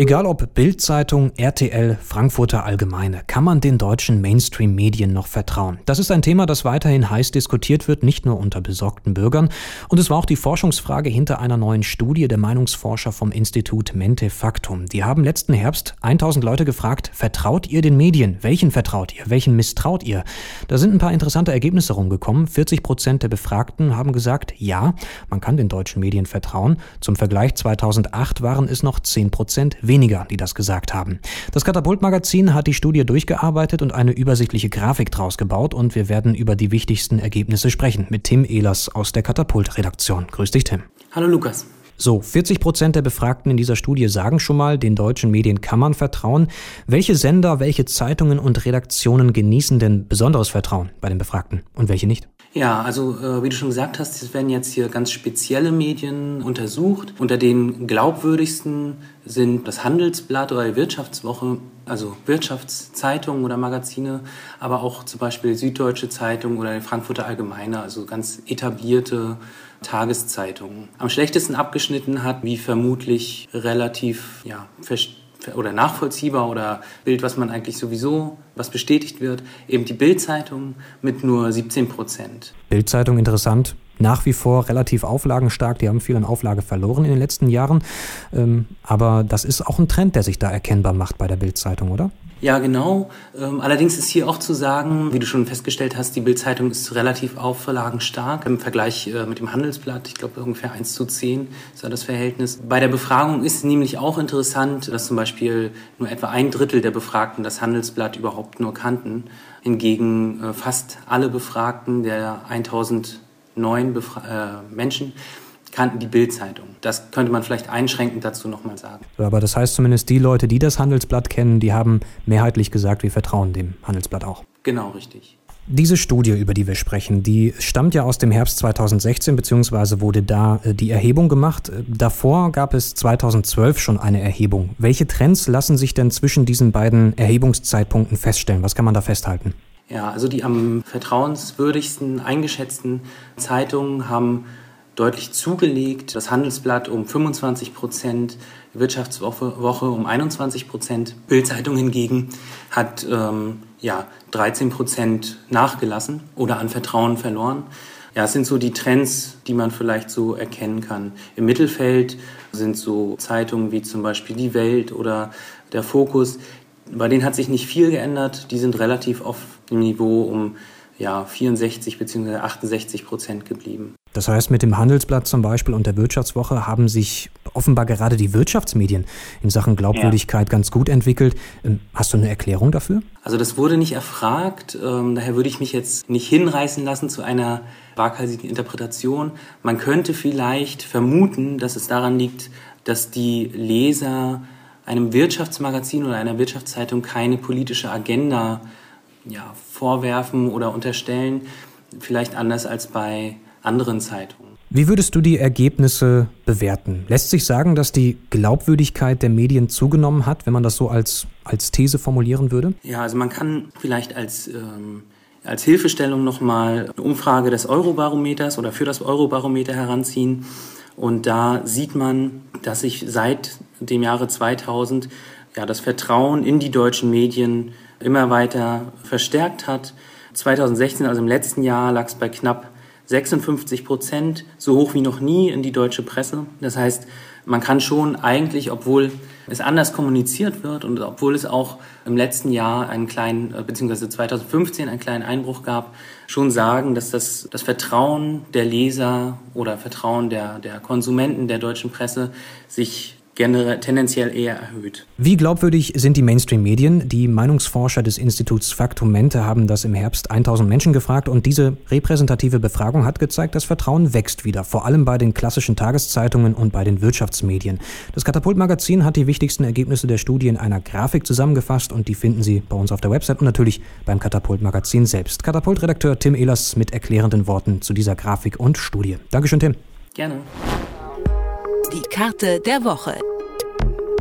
Egal ob Bildzeitung, RTL, Frankfurter Allgemeine, kann man den deutschen Mainstream-Medien noch vertrauen? Das ist ein Thema, das weiterhin heiß diskutiert wird, nicht nur unter besorgten Bürgern. Und es war auch die Forschungsfrage hinter einer neuen Studie der Meinungsforscher vom Institut Mente Factum. Die haben letzten Herbst 1000 Leute gefragt, vertraut ihr den Medien? Welchen vertraut ihr? Welchen misstraut ihr? Da sind ein paar interessante Ergebnisse rumgekommen. 40 Prozent der Befragten haben gesagt, ja, man kann den deutschen Medien vertrauen. Zum Vergleich 2008 waren es noch 10 Prozent weniger, die das gesagt haben. Das Katapult-Magazin hat die Studie durchgearbeitet und eine übersichtliche Grafik draus gebaut und wir werden über die wichtigsten Ergebnisse sprechen mit Tim Ehlers aus der Katapult-Redaktion. Grüß dich, Tim. Hallo, Lukas. So, 40 Prozent der Befragten in dieser Studie sagen schon mal, den deutschen Medien kann man vertrauen. Welche Sender, welche Zeitungen und Redaktionen genießen denn besonderes Vertrauen bei den Befragten und welche nicht? Ja, also äh, wie du schon gesagt hast, es werden jetzt hier ganz spezielle Medien untersucht. Unter den glaubwürdigsten sind das Handelsblatt oder die Wirtschaftswoche, also Wirtschaftszeitungen oder Magazine, aber auch zum Beispiel Süddeutsche Zeitung oder die Frankfurter Allgemeine, also ganz etablierte Tageszeitungen. Am schlechtesten abgeschnitten hat, wie vermutlich relativ ja, oder nachvollziehbar oder Bild, was man eigentlich sowieso, was bestätigt wird, eben die Bildzeitung mit nur 17 Prozent. Bildzeitung interessant. Nach wie vor relativ auflagenstark. Die haben viel an Auflage verloren in den letzten Jahren. Ähm, aber das ist auch ein Trend, der sich da erkennbar macht bei der Bildzeitung, oder? Ja, genau. Ähm, allerdings ist hier auch zu sagen, wie du schon festgestellt hast, die Bildzeitung ist relativ auflagenstark im Vergleich äh, mit dem Handelsblatt. Ich glaube ungefähr 1 zu 10 ist da das Verhältnis. Bei der Befragung ist nämlich auch interessant, dass zum Beispiel nur etwa ein Drittel der Befragten das Handelsblatt überhaupt nur kannten. Hingegen äh, fast alle Befragten der 1009 Befra äh, Menschen kannten die Bildzeitung. Das könnte man vielleicht einschränkend dazu nochmal sagen. Aber das heißt zumindest, die Leute, die das Handelsblatt kennen, die haben mehrheitlich gesagt, wir vertrauen dem Handelsblatt auch. Genau, richtig. Diese Studie, über die wir sprechen, die stammt ja aus dem Herbst 2016, beziehungsweise wurde da äh, die Erhebung gemacht. Davor gab es 2012 schon eine Erhebung. Welche Trends lassen sich denn zwischen diesen beiden Erhebungszeitpunkten feststellen? Was kann man da festhalten? Ja, also die am vertrauenswürdigsten eingeschätzten Zeitungen haben deutlich zugelegt. Das Handelsblatt um 25 Prozent, Wirtschaftswoche Woche um 21 Prozent. Bildzeitung hingegen hat ähm, ja, 13 Prozent nachgelassen oder an Vertrauen verloren. Ja, es sind so die Trends, die man vielleicht so erkennen kann. Im Mittelfeld sind so Zeitungen wie zum Beispiel Die Welt oder Der Fokus. Bei denen hat sich nicht viel geändert. Die sind relativ auf dem Niveau um ja, 64 bzw. 68 Prozent geblieben. Das heißt, mit dem Handelsblatt zum Beispiel und der Wirtschaftswoche haben sich offenbar gerade die Wirtschaftsmedien in Sachen Glaubwürdigkeit ja. ganz gut entwickelt. Ähm, hast du eine Erklärung dafür? Also das wurde nicht erfragt. Ähm, daher würde ich mich jetzt nicht hinreißen lassen zu einer waghalsigen Interpretation. Man könnte vielleicht vermuten, dass es daran liegt, dass die Leser einem Wirtschaftsmagazin oder einer Wirtschaftszeitung keine politische Agenda ja, vorwerfen oder unterstellen. Vielleicht anders als bei anderen Zeitungen. Wie würdest du die Ergebnisse bewerten? Lässt sich sagen, dass die Glaubwürdigkeit der Medien zugenommen hat, wenn man das so als, als These formulieren würde? Ja, also man kann vielleicht als, ähm, als Hilfestellung nochmal eine Umfrage des Eurobarometers oder für das Eurobarometer heranziehen. Und da sieht man, dass sich seit dem Jahre 2000 ja, das Vertrauen in die deutschen Medien immer weiter verstärkt hat. 2016, also im letzten Jahr, lag es bei knapp 56 Prozent, so hoch wie noch nie in die deutsche Presse. Das heißt, man kann schon eigentlich, obwohl es anders kommuniziert wird und obwohl es auch im letzten Jahr einen kleinen, äh, beziehungsweise 2015 einen kleinen Einbruch gab, schon sagen, dass das, das Vertrauen der Leser oder Vertrauen der, der Konsumenten der deutschen Presse sich tendenziell eher erhöht. Wie glaubwürdig sind die Mainstream-Medien? Die Meinungsforscher des Instituts Faktumente haben das im Herbst 1000 Menschen gefragt und diese repräsentative Befragung hat gezeigt, das Vertrauen wächst wieder, vor allem bei den klassischen Tageszeitungen und bei den Wirtschaftsmedien. Das Katapult-Magazin hat die wichtigsten Ergebnisse der Studie in einer Grafik zusammengefasst und die finden Sie bei uns auf der Website und natürlich beim Katapult-Magazin selbst. Katapult-Redakteur Tim Ehlers mit erklärenden Worten zu dieser Grafik und Studie. Dankeschön, Tim. Gerne. Die Karte der Woche